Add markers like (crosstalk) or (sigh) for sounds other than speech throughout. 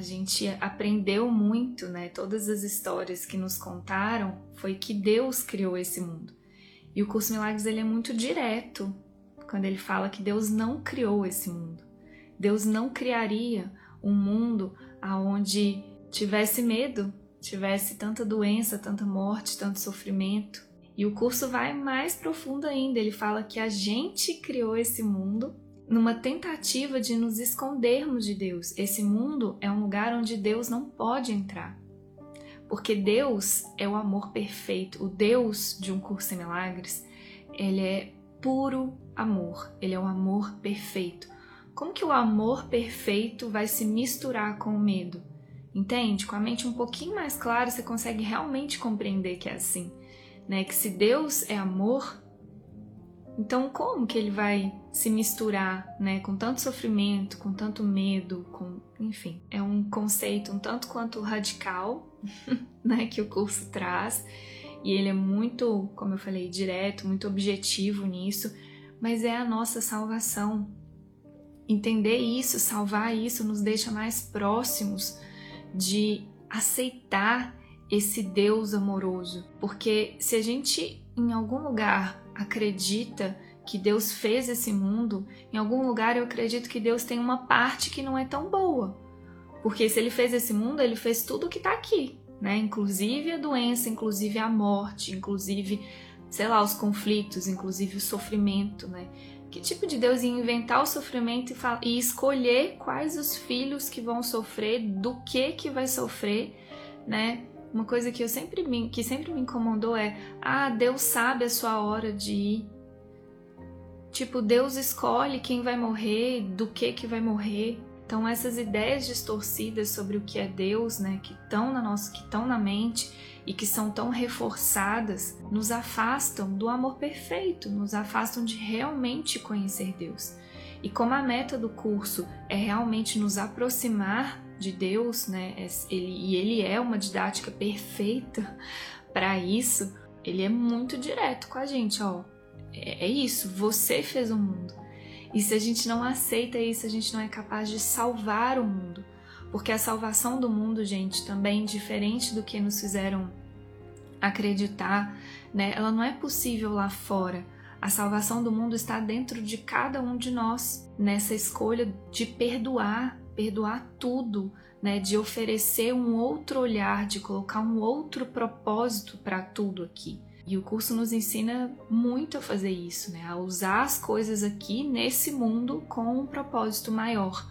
a gente aprendeu muito, né? Todas as histórias que nos contaram foi que Deus criou esse mundo. E o curso Milagres ele é muito direto quando ele fala que Deus não criou esse mundo. Deus não criaria um mundo aonde tivesse medo, tivesse tanta doença, tanta morte, tanto sofrimento. E o curso vai mais profundo ainda. Ele fala que a gente criou esse mundo numa tentativa de nos escondermos de Deus. Esse mundo é um lugar onde Deus não pode entrar. Porque Deus é o amor perfeito. O Deus de um curso em milagres, ele é puro amor. Ele é o amor perfeito. Como que o amor perfeito vai se misturar com o medo? Entende? Com a mente um pouquinho mais clara, você consegue realmente compreender que é assim, né? Que se Deus é amor, então como que ele vai se misturar, né, com tanto sofrimento, com tanto medo, com, enfim, é um conceito um tanto quanto radical, (laughs) né, que o curso traz, e ele é muito, como eu falei, direto, muito objetivo nisso, mas é a nossa salvação. Entender isso, salvar isso, nos deixa mais próximos de aceitar esse Deus amoroso. Porque se a gente em algum lugar acredita que Deus fez esse mundo, em algum lugar eu acredito que Deus tem uma parte que não é tão boa. Porque se ele fez esse mundo, ele fez tudo que está aqui, né? Inclusive a doença, inclusive a morte, inclusive, sei lá, os conflitos, inclusive o sofrimento, né? Que tipo de Deus ia inventar o sofrimento e, e escolher quais os filhos que vão sofrer, do que que vai sofrer, né? Uma coisa que eu sempre me, que sempre me incomodou é: ah, Deus sabe a sua hora de ir. Tipo, Deus escolhe quem vai morrer, do que que vai morrer. Então essas ideias distorcidas sobre o que é Deus, né, que estão na nossa, que estão na mente e que são tão reforçadas, nos afastam do amor perfeito, nos afastam de realmente conhecer Deus. E como a meta do curso é realmente nos aproximar de Deus, né, é, ele, e ele é uma didática perfeita (laughs) para isso, ele é muito direto com a gente, ó. É, é isso, você fez o mundo. E se a gente não aceita isso, a gente não é capaz de salvar o mundo. Porque a salvação do mundo, gente, também diferente do que nos fizeram acreditar, né? Ela não é possível lá fora. A salvação do mundo está dentro de cada um de nós, nessa escolha de perdoar, perdoar tudo, né? De oferecer um outro olhar, de colocar um outro propósito para tudo aqui. E o curso nos ensina muito a fazer isso, né? A usar as coisas aqui nesse mundo com um propósito maior,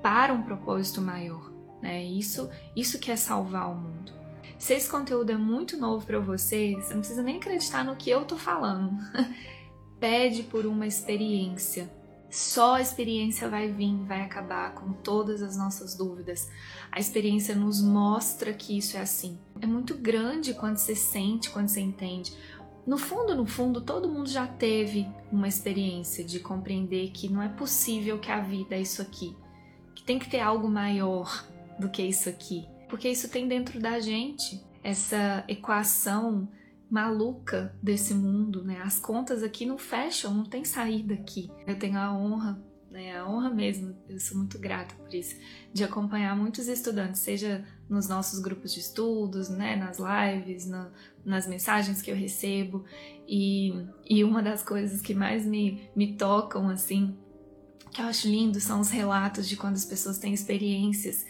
para um propósito maior, né? Isso, isso que é salvar o mundo. Se esse conteúdo é muito novo para você, você não precisa nem acreditar no que eu tô falando. (laughs) Pede por uma experiência. Só a experiência vai vir, vai acabar com todas as nossas dúvidas. A experiência nos mostra que isso é assim. É muito grande quando você sente, quando você entende. No fundo, no fundo, todo mundo já teve uma experiência de compreender que não é possível que a vida é isso aqui, que tem que ter algo maior do que isso aqui, porque isso tem dentro da gente essa equação maluca desse mundo, né? As contas aqui não fecham, não tem saída aqui. Eu tenho a honra, né? A honra mesmo, eu sou muito grata por isso, de acompanhar muitos estudantes, seja nos nossos grupos de estudos, né? Nas lives, na, nas mensagens que eu recebo. E, e uma das coisas que mais me, me tocam, assim, que eu acho lindo, são os relatos de quando as pessoas têm experiências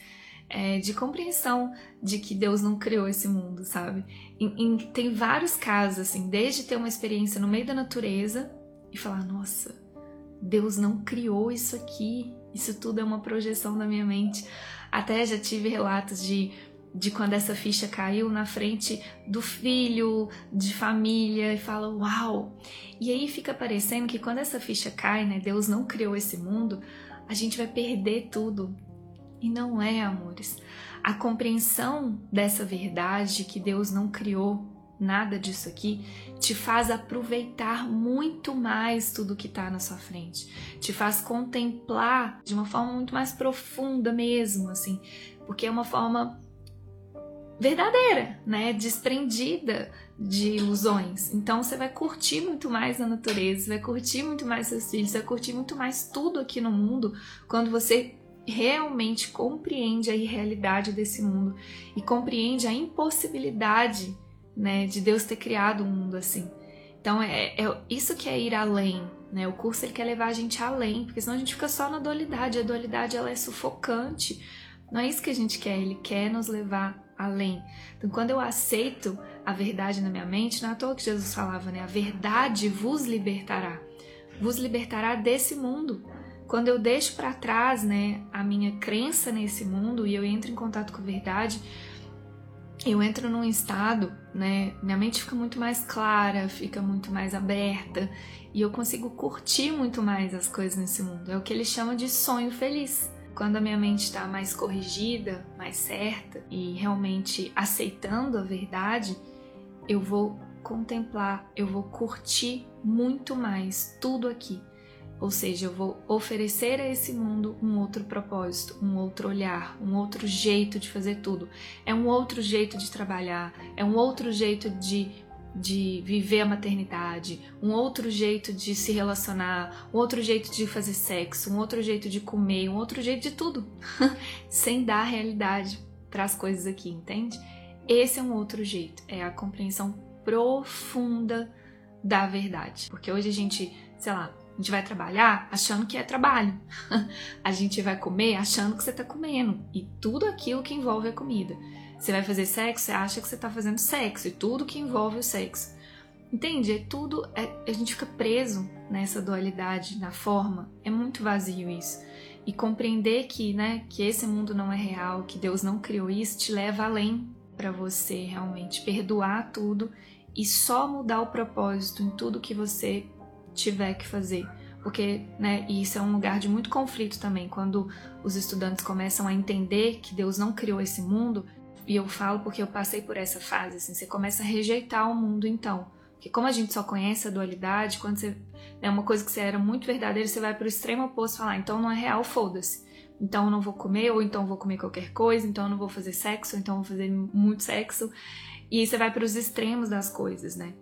é, de compreensão de que Deus não criou esse mundo, sabe? Em, em, tem vários casos, assim, desde ter uma experiência no meio da natureza e falar: nossa, Deus não criou isso aqui, isso tudo é uma projeção da minha mente. Até já tive relatos de, de quando essa ficha caiu na frente do filho, de família, e fala: uau! E aí fica parecendo que quando essa ficha cai, né, Deus não criou esse mundo, a gente vai perder tudo e não é, amores. A compreensão dessa verdade que Deus não criou nada disso aqui te faz aproveitar muito mais tudo que está na sua frente, te faz contemplar de uma forma muito mais profunda mesmo, assim, porque é uma forma verdadeira, né, desprendida de ilusões. Então você vai curtir muito mais a natureza, vai curtir muito mais seus filhos, vai curtir muito mais tudo aqui no mundo quando você realmente compreende a irrealidade desse mundo e compreende a impossibilidade né, de Deus ter criado um mundo assim. Então é, é, isso que é ir além, né? O curso ele quer levar a gente além, porque senão a gente fica só na dualidade. A dualidade ela é sufocante. Não é isso que a gente quer. Ele quer nos levar além. Então quando eu aceito a verdade na minha mente, não é à toa que Jesus falava, né? A verdade vos libertará, vos libertará desse mundo. Quando eu deixo para trás, né, a minha crença nesse mundo e eu entro em contato com a verdade, eu entro num estado, né? Minha mente fica muito mais clara, fica muito mais aberta e eu consigo curtir muito mais as coisas nesse mundo. É o que ele chama de sonho feliz. Quando a minha mente está mais corrigida, mais certa e realmente aceitando a verdade, eu vou contemplar, eu vou curtir muito mais tudo aqui ou seja, eu vou oferecer a esse mundo um outro propósito, um outro olhar, um outro jeito de fazer tudo. É um outro jeito de trabalhar, é um outro jeito de, de viver a maternidade, um outro jeito de se relacionar, um outro jeito de fazer sexo, um outro jeito de comer, um outro jeito de tudo, sem dar realidade para as coisas aqui, entende? Esse é um outro jeito, é a compreensão profunda da verdade. Porque hoje a gente, sei lá, a gente vai trabalhar achando que é trabalho. (laughs) a gente vai comer achando que você está comendo. E tudo aquilo que envolve a comida. Você vai fazer sexo, você acha que você está fazendo sexo. E tudo que envolve o sexo. Entende? É tudo. É, a gente fica preso nessa dualidade, na forma. É muito vazio isso. E compreender que, né, que esse mundo não é real, que Deus não criou isso, te leva além para você realmente perdoar tudo e só mudar o propósito em tudo que você tiver que fazer. Porque, né, e isso é um lugar de muito conflito também, quando os estudantes começam a entender que Deus não criou esse mundo, e eu falo porque eu passei por essa fase, assim, você começa a rejeitar o mundo então. Porque como a gente só conhece a dualidade, quando você é uma coisa que você era muito verdadeira, você vai para o extremo oposto falar, ah, então não é real, foda-se. Então eu não vou comer, ou então eu vou comer qualquer coisa, então eu não vou fazer sexo, ou então eu vou fazer muito sexo. E você vai para os extremos das coisas, né?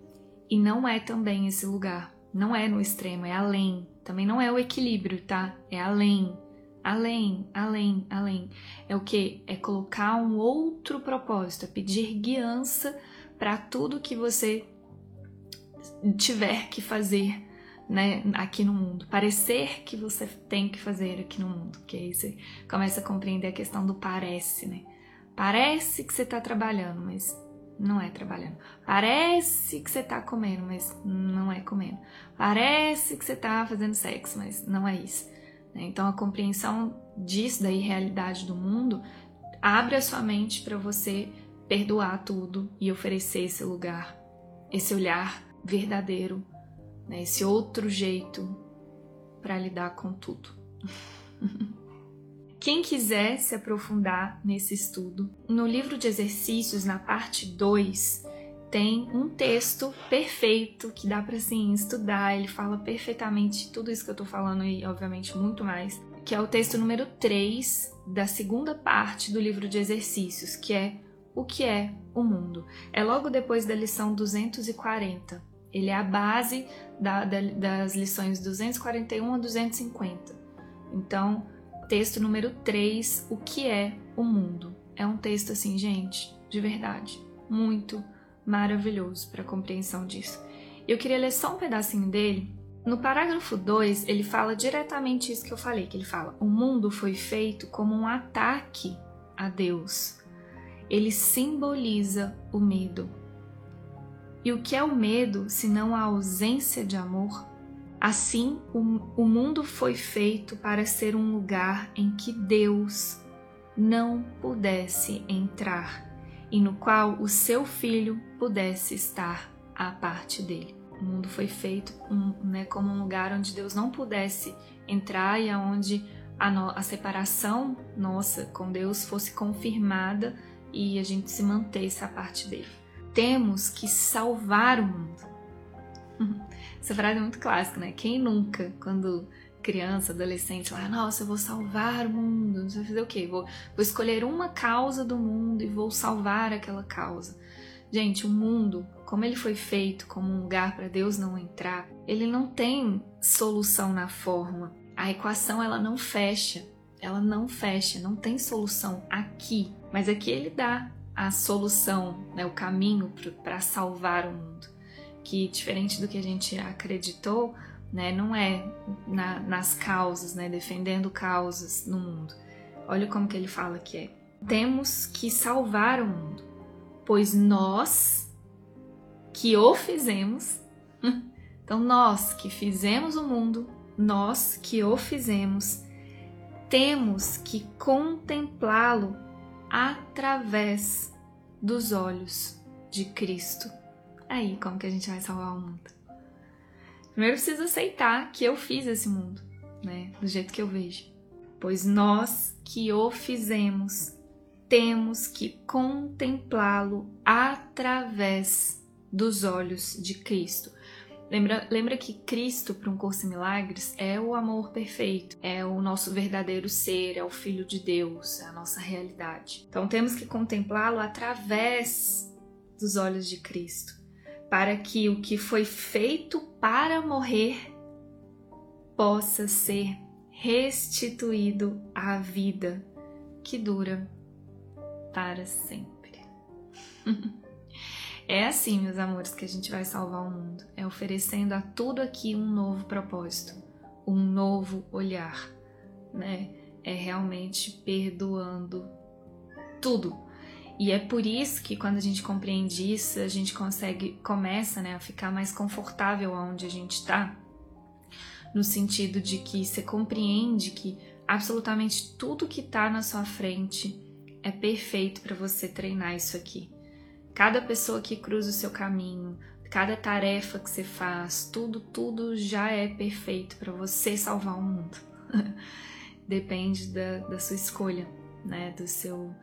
E não é também esse lugar. Não é no extremo, é além. Também não é o equilíbrio, tá? É além. Além, além, além. É o que? É colocar um outro propósito, é pedir guiança para tudo que você tiver que fazer né, aqui no mundo. Parecer que você tem que fazer aqui no mundo. Que aí você começa a compreender a questão do parece, né? Parece que você está trabalhando, mas não é trabalhando. Parece que você tá comendo, mas não é comendo. Parece que você tá fazendo sexo, mas não é isso. Né? Então a compreensão disso, da irrealidade do mundo, abre a sua mente para você perdoar tudo e oferecer esse lugar, esse olhar verdadeiro, né? esse outro jeito para lidar com tudo. (laughs) Quem quiser se aprofundar nesse estudo, no livro de exercícios, na parte 2, tem um texto perfeito que dá para assim estudar, ele fala perfeitamente tudo isso que eu tô falando e obviamente muito mais, que é o texto número 3 da segunda parte do livro de exercícios, que é o que é o mundo. É logo depois da lição 240. Ele é a base da, da, das lições 241 a 250. Então, texto número 3, O que é o mundo? É um texto assim, gente, de verdade, muito maravilhoso para a compreensão disso. Eu queria ler só um pedacinho dele. No parágrafo 2, ele fala diretamente isso que eu falei, que ele fala: "O mundo foi feito como um ataque a Deus. Ele simboliza o medo. E o que é o medo, se não a ausência de amor? Assim, o, o mundo foi feito para ser um lugar em que Deus não pudesse entrar e no qual o seu filho pudesse estar à parte dele. O mundo foi feito um, né, como um lugar onde Deus não pudesse entrar e aonde a, no, a separação nossa com Deus fosse confirmada e a gente se mantesse à parte dele. Temos que salvar o mundo. Essa frase é muito clássica, né? Quem nunca, quando criança, adolescente, lá, nossa, eu vou salvar o mundo, você vai fazer o quê? Vou, vou escolher uma causa do mundo e vou salvar aquela causa. Gente, o mundo, como ele foi feito como um lugar para Deus não entrar, ele não tem solução na forma. A equação ela não fecha. ela não fecha, não tem solução aqui, mas aqui ele dá a solução, né, o caminho para salvar o mundo. Que diferente do que a gente acreditou, né, não é na, nas causas, né, defendendo causas no mundo. Olha como que ele fala que é. Temos que salvar o mundo, pois nós que o fizemos, (laughs) então nós que fizemos o mundo, nós que o fizemos, temos que contemplá-lo através dos olhos de Cristo. Aí, como que a gente vai salvar o mundo? Primeiro preciso aceitar que eu fiz esse mundo, né? Do jeito que eu vejo. Pois nós que o fizemos, temos que contemplá-lo através dos olhos de Cristo. Lembra, lembra que Cristo, para um curso em milagres, é o amor perfeito, é o nosso verdadeiro ser, é o Filho de Deus, é a nossa realidade. Então temos que contemplá-lo através dos olhos de Cristo, para que o que foi feito para morrer possa ser restituído à vida que dura para sempre. (laughs) É assim, meus amores, que a gente vai salvar o mundo. É oferecendo a tudo aqui um novo propósito, um novo olhar, né? É realmente perdoando tudo. E é por isso que quando a gente compreende isso, a gente consegue começa, né, a ficar mais confortável onde a gente está, no sentido de que você compreende que absolutamente tudo que está na sua frente é perfeito para você treinar isso aqui. Cada pessoa que cruza o seu caminho, cada tarefa que você faz, tudo, tudo já é perfeito para você salvar o mundo. (laughs) Depende da, da sua escolha, né? Do seu,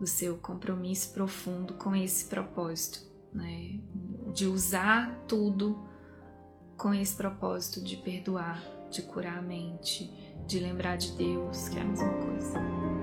do seu compromisso profundo com esse propósito, né? De usar tudo com esse propósito de perdoar, de curar a mente, de lembrar de Deus, que é a mesma coisa.